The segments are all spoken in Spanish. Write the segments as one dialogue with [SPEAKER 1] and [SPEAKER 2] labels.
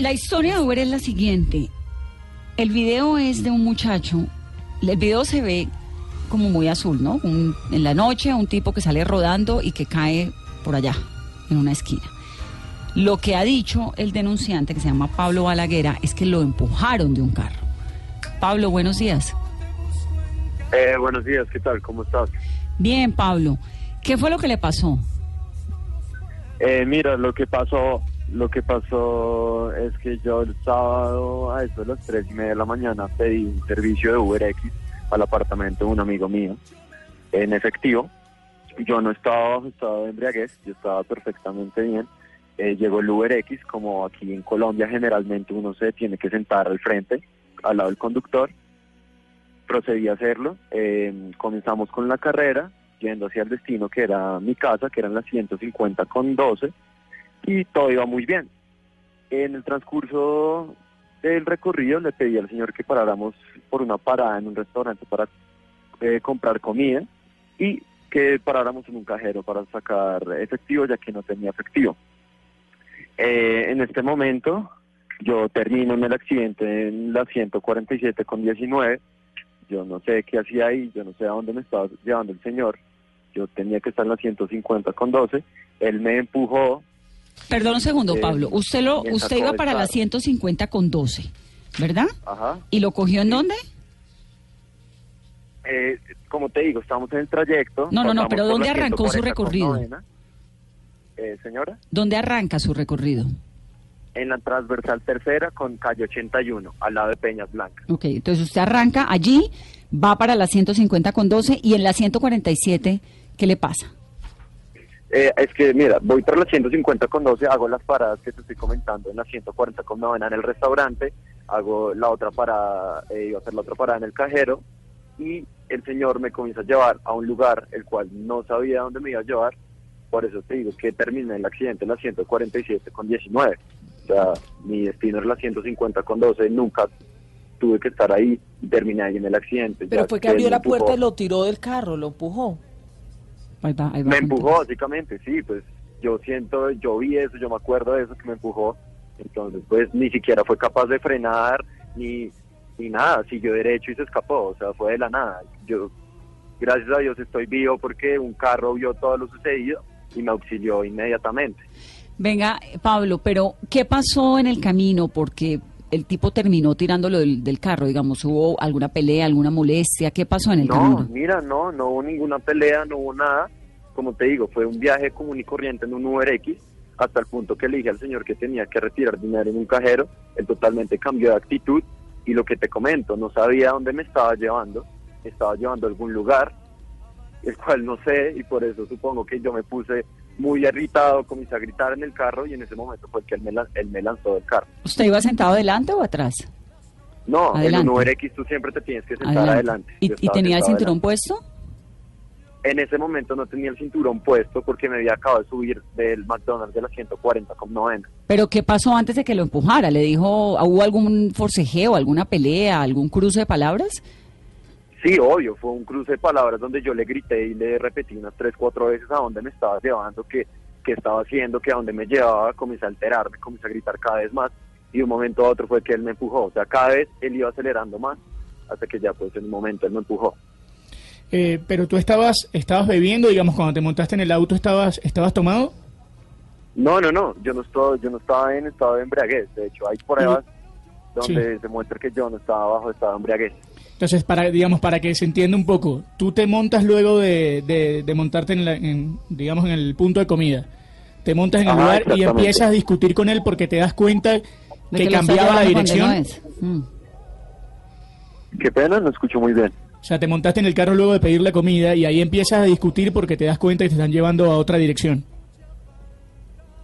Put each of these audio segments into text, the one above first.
[SPEAKER 1] la historia de Uber es la siguiente. El video es de un muchacho. El video se ve como muy azul, ¿no? Un- en la noche, un tipo que sale rodando y que cae por allá, en una esquina. Lo que ha dicho el denunciante, que se llama Pablo Balaguera, es que lo empujaron de un carro. Pablo, buenos días.
[SPEAKER 2] Eh, buenos días, ¿qué tal? ¿Cómo estás?
[SPEAKER 1] Bien, Pablo. ¿Qué fue lo que le pasó?
[SPEAKER 2] Eh, mira, lo que pasó, lo que pasó es que yo el sábado a eso de las tres y media de la mañana pedí un servicio de UberX al apartamento de un amigo mío en efectivo. Yo no estaba bajo estado de embriaguez, yo estaba perfectamente bien. Eh, llegó el UberX, como aquí en Colombia generalmente uno se tiene que sentar al frente, al lado del conductor. Procedí a hacerlo. eh, comenzamos con la carrera, yendo hacia el destino que era mi casa, que eran las 150 con 12, y todo iba muy bien. En el transcurso del recorrido le pedí al señor que paráramos por una parada en un restaurante para eh, comprar comida y que paráramos en un cajero para sacar efectivo, ya que no tenía efectivo. Eh, en este momento yo termino en el accidente en la 147 con 19. Yo no sé qué hacía ahí, yo no sé a dónde me estaba llevando el señor. Yo tenía que estar en la 150 con 12. Él me empujó.
[SPEAKER 1] Perdón un segundo,
[SPEAKER 2] Eh,
[SPEAKER 1] Pablo. Usted lo, usted iba para la
[SPEAKER 2] carro.
[SPEAKER 1] 150 con 12, ¿verdad?
[SPEAKER 2] Ajá.
[SPEAKER 1] ¿Y lo cogió en dónde?
[SPEAKER 2] Eh, como te digo, estamos en el trayecto.
[SPEAKER 1] No, no, no, pero ¿dónde arrancó su
[SPEAKER 2] 140 con
[SPEAKER 1] recorrido?
[SPEAKER 2] Eh, señora,
[SPEAKER 1] ¿Dónde arranca su recorrido?
[SPEAKER 2] en la transversal tercera con calle 81, al lado de Peñas Blancas.
[SPEAKER 1] Ok, entonces usted arranca allí, va para la 150 con 12 y en la 147, ¿qué le pasa?
[SPEAKER 2] Eh, es que, mira, voy por la 150 con 12, hago las paradas que te estoy comentando en la 140 con novena en el restaurante, hago la otra parada, eh, iba a hacer la otra parada en el cajero, y el señor me comienza a llevar a un lugar el cual no sabía dónde me iba a llevar, por eso te digo que terminé el accidente en la 147 con 19. O sea, mi destino es la 150 con 12, nunca tuve que estar ahí terminé ahí en el accidente.
[SPEAKER 3] Pero
[SPEAKER 2] ya
[SPEAKER 3] fue que abrió la puerta y lo tiró del carro, lo empujó.
[SPEAKER 1] Ahí va, ahí va
[SPEAKER 2] Me empujó, básicamente, sí, pues yo siento, yo vi eso, yo me acuerdo de eso que me empujó, entonces pues ni siquiera fue capaz de frenar, ni, ni nada, siguió derecho y se escapó, o sea, fue de la nada. Yo, gracias a Dios, estoy vivo porque un carro vio todo lo sucedido y me auxilió inmediatamente.
[SPEAKER 1] Venga, Pablo, pero ¿qué pasó en el camino? Porque el tipo terminó tirándolo del, del carro, digamos, ¿hubo alguna pelea, alguna molestia? ¿Qué pasó en el
[SPEAKER 2] No,
[SPEAKER 1] camino?
[SPEAKER 2] mira, no, no hubo ninguna pelea, no hubo nada. Como te digo, fue un viaje común y corriente en un Uber X, hasta el punto que le dije al señor que tenía que retirar dinero en un cajero. Él totalmente cambió de actitud y lo que te comento, no sabía dónde me estaba llevando, me estaba llevando a algún lugar, el cual no sé, y por eso supongo que yo me puse muy irritado, comencé a gritar en el carro y en ese momento fue que él me, él me lanzó del carro.
[SPEAKER 1] ¿Usted iba sentado adelante o atrás?
[SPEAKER 2] No, en
[SPEAKER 1] Adelante.
[SPEAKER 2] un Uber X tú siempre te tienes que sentar
[SPEAKER 1] Adelante.
[SPEAKER 2] adelante.
[SPEAKER 1] ¿Y, tenía el cinturón
[SPEAKER 2] adelante.
[SPEAKER 1] puesto?
[SPEAKER 2] En ese momento no tenía el cinturón puesto porque me había acabado de subir del McDonald's de la 140 con novena.
[SPEAKER 1] ¿Pero qué pasó antes de que lo empujara? ¿Le dijo, hubo algún forcejeo, alguna pelea, algún cruce de palabras?
[SPEAKER 2] Sí, obvio, fue un cruce de palabras donde yo le grité y le repetí unas tres, cuatro veces a dónde me estaba llevando, que, que estaba haciendo, que a dónde me llevaba, comencé a alterarme, comencé a gritar cada vez más y de un momento a otro fue que él me empujó. O sea, cada vez él iba acelerando más hasta que ya pues en un momento él me empujó.
[SPEAKER 4] Eh, pero tú estabas, estabas bebiendo, digamos, cuando te montaste en el auto, ¿estabas, estabas tomado?
[SPEAKER 2] No, no, no, yo no, estoy, yo no estaba en estado de embriaguez. De hecho, hay pruebas donde se muestra que yo no estaba bajo estado de embriaguez.
[SPEAKER 4] Entonces, para, digamos, para que se entienda un poco, tú te montas luego de, de- de montarte en, la- en, digamos, en el punto de comida. Te montas en el
[SPEAKER 2] Ajá,
[SPEAKER 4] lugar y empiezas a discutir con él porque te das cuenta
[SPEAKER 1] De
[SPEAKER 4] que, cambiaba la dirección.
[SPEAKER 1] no. Mm.
[SPEAKER 2] Qué pena, no escucho muy bien.
[SPEAKER 4] O sea, te montaste en el carro luego de pedir la comida y ahí empiezas a discutir porque te das cuenta que te están llevando a otra dirección.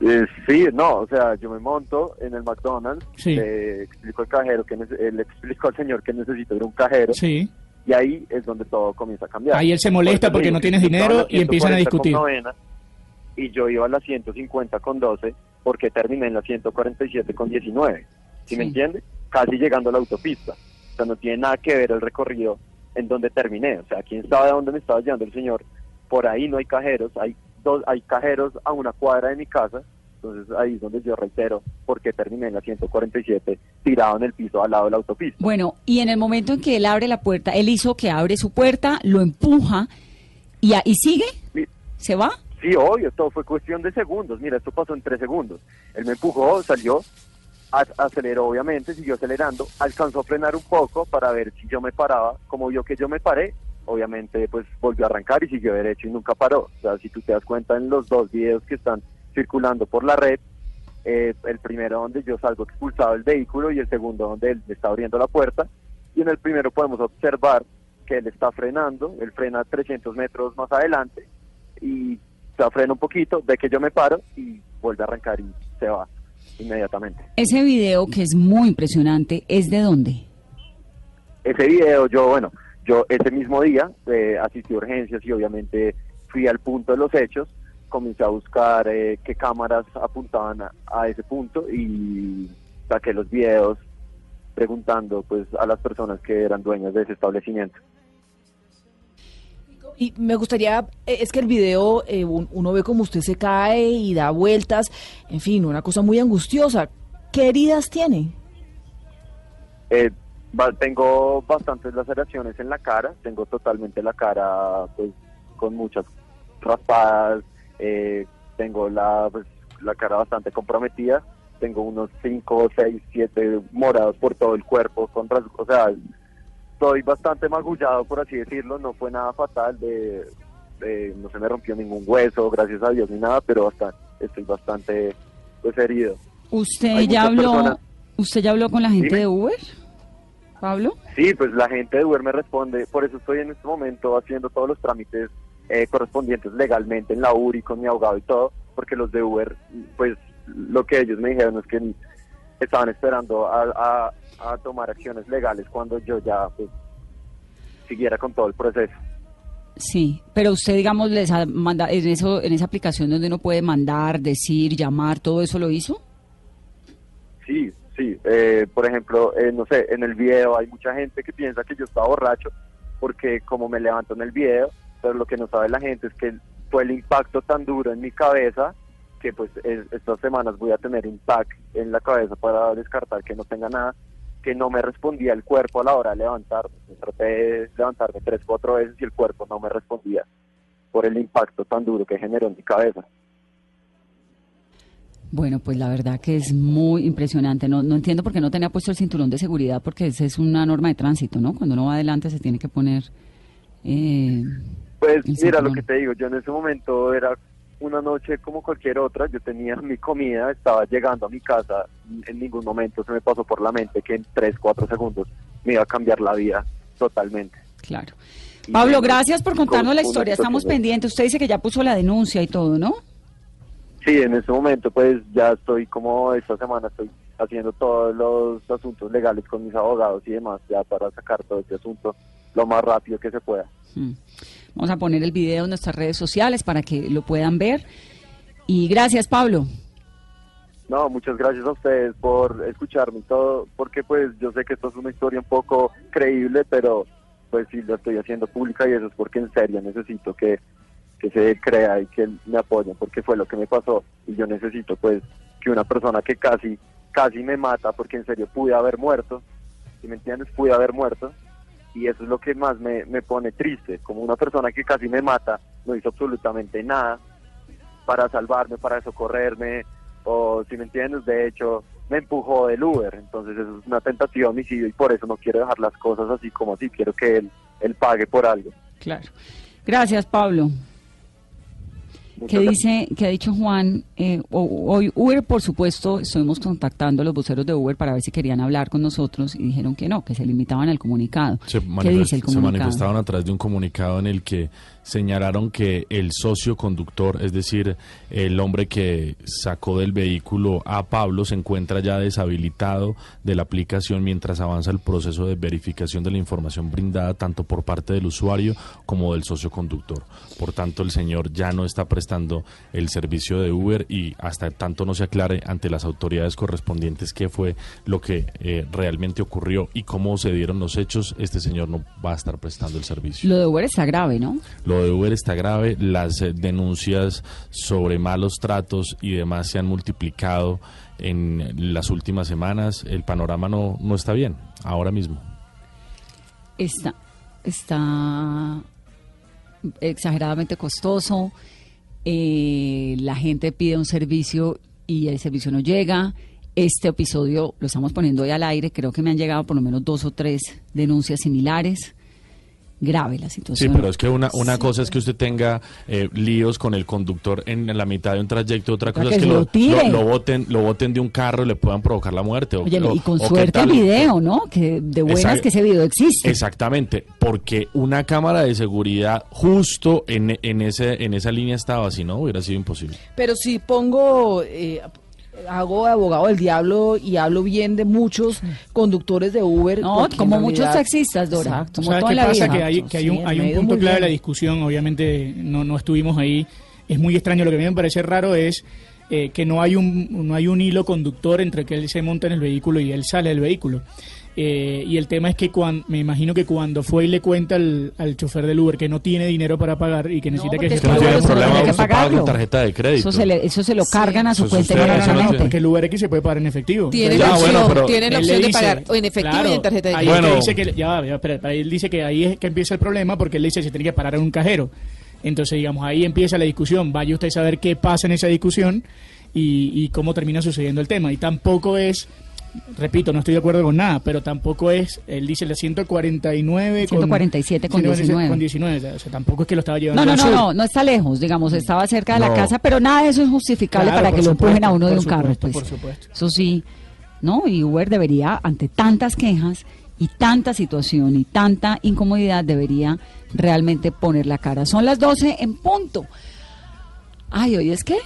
[SPEAKER 2] Eh, sí, no, o sea, yo me monto en el McDonald's,
[SPEAKER 4] Sí.
[SPEAKER 2] le explico al cajero, que eh, le explico al señor que necesito ir a un cajero,
[SPEAKER 4] Sí.
[SPEAKER 2] y ahí es donde todo comienza a cambiar.
[SPEAKER 4] Ahí él se molesta porque no tienes dinero y empiezan a
[SPEAKER 2] 140 con
[SPEAKER 4] discutir.
[SPEAKER 2] novena, y yo iba a la 150 con 12 porque terminé en la 147 con 19, ¿sí, me entiende? Casi llegando a la autopista. O sea, no tiene nada que ver el recorrido en donde terminé. O sea, quién sabe a dónde me estaba llevando el señor. Por ahí no hay cajeros, hay dos, hay cajeros a una cuadra de mi casa Entonces ahí es donde yo reitero por qué terminé en la 147 tirado en el piso al lado de la autopista.
[SPEAKER 1] Bueno, y en el momento en que él abre la puerta, él hizo que abre su puerta, lo empuja y, y sigue,
[SPEAKER 2] Mi-
[SPEAKER 1] se va.
[SPEAKER 2] Sí, obvio, todo fue cuestión de segundos. Mira, esto pasó en tres segundos. Él me empujó, salió, aceleró obviamente, siguió acelerando, alcanzó a frenar un poco para ver si yo me paraba. Como vio que yo me paré, obviamente pues volvió a arrancar y siguió derecho y nunca paró. O sea, si tú te das cuenta en los dos videos que están circulando por la red, eh, el primero donde yo salgo expulsado del vehículo y el segundo donde él me está abriendo la puerta. Y en el primero podemos observar que él está frenando, él frena 300 metros más adelante y se frena un poquito, ve que yo me paro y vuelve a arrancar y se va inmediatamente.
[SPEAKER 1] Ese video que es muy impresionante, ¿es de dónde?
[SPEAKER 2] Ese video, yo, bueno, yo ese mismo día eh, asistí a urgencias y obviamente fui al punto de los hechos, comencé a buscar eh, qué cámaras apuntaban a, a ese punto y saqué los videos preguntando pues a las personas que eran dueñas de ese establecimiento.
[SPEAKER 3] Y me gustaría, eh, es que el video, eh, un- uno ve como usted se cae y da vueltas, en fin, una cosa muy angustiosa. ¿Qué heridas tiene?
[SPEAKER 2] Eh, ba- tengo bastantes laceraciones en la cara, tengo totalmente la cara pues con muchas raspadas, eh, tengo la, pues, la cara bastante comprometida, tengo unos 5, 6, 7 morados por todo el cuerpo, con o sea, estoy bastante magullado por así decirlo, no fue nada fatal, de, de- no se me rompió ningún hueso, gracias a Dios ni nada, pero hasta estoy bastante pues herido.
[SPEAKER 1] ¿Usted
[SPEAKER 2] Hay
[SPEAKER 1] ya habló,
[SPEAKER 2] personas-
[SPEAKER 1] usted ya habló con la gente
[SPEAKER 2] Dime.
[SPEAKER 1] de Uber? Pablo?
[SPEAKER 2] Sí, pues la gente de Uber me responde, por eso estoy en este momento haciendo todos los trámites eh, correspondientes legalmente en la URI con mi abogado y todo, porque los de Uber, pues lo que ellos me dijeron es que estaban esperando a, a- a tomar acciones legales cuando yo ya pues siguiera con todo el proceso.
[SPEAKER 1] Sí, pero usted, digamos, les ha manda- en, eso, en esa aplicación donde uno puede mandar, decir, llamar, ¿todo eso lo hizo?
[SPEAKER 2] Sí, sí. eh, por ejemplo, eh, no sé, en el video hay mucha gente que piensa que yo estaba borracho porque como me levanto en el video, pero lo que no sabe la gente es que fue el impacto tan duro en mi cabeza que pues es- estas semanas voy a tener un pack en la cabeza para descartar que no tenga nada, que no me respondía el cuerpo a la hora de levantarme. Traté de levantarme tres, cuatro veces y el cuerpo no me respondía por el impacto tan duro que generó en mi cabeza.
[SPEAKER 1] Bueno, pues la verdad que es muy impresionante. No, no entiendo por qué no tenía puesto el cinturón de seguridad, porque esa es una norma de tránsito, ¿no? Cuando uno va adelante se tiene que poner... eh,
[SPEAKER 2] Pues mira lo que te digo, yo en ese momento era una noche como cualquier otra, yo tenía mi comida, estaba llegando a mi casa, en ningún momento se me pasó por la mente que en 3, 4 segundos me iba a cambiar la vida totalmente.
[SPEAKER 1] claro. Pablo, gracias por contarnos
[SPEAKER 2] con
[SPEAKER 1] la historia. Estamos pendientes. Usted dice que ya puso la denuncia y todo, ¿no?
[SPEAKER 2] Sí, en ese momento pues ya estoy como esta semana estoy haciendo todos los asuntos legales con mis abogados y demás, ya para sacar todo este asunto lo más rápido que se pueda.
[SPEAKER 1] Mm. Vamos a poner el video en nuestras redes sociales para que lo puedan ver. Y gracias, Pablo.
[SPEAKER 2] No, muchas gracias a ustedes por escucharme y todo, porque pues yo sé que esto es una historia un poco creíble, pero pues sí lo estoy haciendo pública y eso es porque en serio necesito que, que se crea y que me apoyen, porque fue lo que me pasó. Y yo necesito pues que una persona que casi, casi me mata, porque en serio pude haber muerto, si me entiendes, pude haber muerto. Y eso es lo que más me, me pone triste, como una persona que casi me mata no hizo absolutamente nada para salvarme, para socorrerme, o si me entiendes, de hecho, me empujó del Uber, entonces eso es una tentativa de homicidio y por eso no quiero dejar las cosas así como así, quiero que él, él pague por algo.
[SPEAKER 1] Claro. Gracias, Pablo. ¿Qué dice, qué ha dicho Juan? Eh, hoy Uber, por supuesto, estuvimos contactando a los voceros de Uber para ver si querían hablar con nosotros y dijeron que no, que se limitaban al comunicado.
[SPEAKER 5] Se,
[SPEAKER 1] ¿Qué dice el
[SPEAKER 5] se
[SPEAKER 1] comunicado?
[SPEAKER 5] manifestaron a través de un comunicado en el que señalaron que el socio conductor, es decir, el hombre que sacó del vehículo a Pablo, se encuentra ya deshabilitado de la aplicación mientras avanza el proceso de verificación de la información brindada tanto por parte del usuario como del socio conductor. Por tanto, el señor ya no está prestando prestando el servicio de Uber y hasta tanto no se aclare ante las autoridades correspondientes qué fue lo que eh, realmente ocurrió y cómo se dieron los hechos, este señor no va a estar prestando el servicio.
[SPEAKER 1] Lo de Uber está grave, ¿no?
[SPEAKER 5] Lo de Uber está grave, las eh, denuncias sobre malos tratos y demás se han multiplicado en las últimas semanas. El panorama no, no está bien ahora mismo.
[SPEAKER 1] Está, está exageradamente costoso. Eh, la gente pide un servicio y el servicio no llega. Este episodio lo estamos poniendo hoy al aire. Creo que me han llegado por lo menos dos o tres denuncias similares. Grave la
[SPEAKER 5] Sí,
[SPEAKER 1] situación.
[SPEAKER 5] pero es que una, una cosa es que usted tenga eh, líos con el conductor en la mitad de un trayecto, otra cosa
[SPEAKER 1] que
[SPEAKER 5] es que lo,
[SPEAKER 1] lo
[SPEAKER 5] boten, lo boten de un carro y le puedan provocar la muerte. o-
[SPEAKER 1] Óyeme,
[SPEAKER 5] o-
[SPEAKER 1] y con suerte el video, ¿no? Que de buenas que ese video existe.
[SPEAKER 5] Exactamente, porque una cámara de seguridad justo en, en, ese, en esa línea estaba, si no hubiera sido imposible.
[SPEAKER 3] Pero si pongo, eh, hago de abogado del diablo y hablo bien de muchos conductores de Uber.
[SPEAKER 1] No, como muchos taxistas, Dora.
[SPEAKER 3] Exacto.
[SPEAKER 1] Como
[SPEAKER 4] ¿Sabes
[SPEAKER 1] toda
[SPEAKER 4] qué
[SPEAKER 1] la
[SPEAKER 4] pasa?
[SPEAKER 1] vida.
[SPEAKER 4] Que hay, que hay
[SPEAKER 3] Sí,
[SPEAKER 4] un, hay
[SPEAKER 3] ha
[SPEAKER 4] un punto clave de la discusión, obviamente no, no estuvimos ahí, es muy extraño, lo que a mí me parece raro es eh, que no hay, un, no hay un hilo conductor entre que él se monta en el vehículo y él sale del vehículo. Eh, y el tema es que cuando, me imagino que cuando fue y le cuenta al, al chofer del Uber que no tiene dinero para pagar y que necesita que se
[SPEAKER 1] que
[SPEAKER 5] no
[SPEAKER 1] lo
[SPEAKER 5] problema,
[SPEAKER 1] que pagarlo.
[SPEAKER 5] con tarjeta de crédito.
[SPEAKER 1] Eso se, le- eso se lo cargan a su
[SPEAKER 5] Eso
[SPEAKER 1] cuenta
[SPEAKER 5] usted-
[SPEAKER 4] No, no, no, no,
[SPEAKER 1] inmediatamente.
[SPEAKER 4] porque el Uber X se puede pagar en efectivo.
[SPEAKER 6] Tiene la opción,
[SPEAKER 5] bueno, pero-
[SPEAKER 6] tiene la opción de pagar o en efectivo
[SPEAKER 4] claro,
[SPEAKER 6] y en tarjeta de
[SPEAKER 4] ahí
[SPEAKER 6] crédito.
[SPEAKER 5] Bueno.
[SPEAKER 4] dice que, ya va, ya, espera, ahí él dice que ahí es que empieza el problema porque él dice que se tiene que parar en un cajero. Entonces, digamos, ahí empieza la discusión. Vaya usted a saber qué pasa en esa discusión y, y cómo termina sucediendo el tema. Y tampoco es, repito, no estoy de acuerdo con nada, pero tampoco es, él dice la 149 con-
[SPEAKER 1] 147 con
[SPEAKER 4] 147 con
[SPEAKER 1] 19.
[SPEAKER 4] 19, o sea, tampoco es que lo estaba llevando
[SPEAKER 1] No, no, no, no, no está lejos, digamos, estaba cerca de la casa, pero nada de eso es justificable
[SPEAKER 4] Claro,
[SPEAKER 1] para que lo empujen a uno de un carro. Pues.
[SPEAKER 4] por supuesto.
[SPEAKER 1] Eso sí, ¿no? Y Uber debería, ante tantas quejas y tanta situación y tanta incomodidad, debería realmente poner la cara. Son las 12 en punto. Ay, ¿hoy es qué?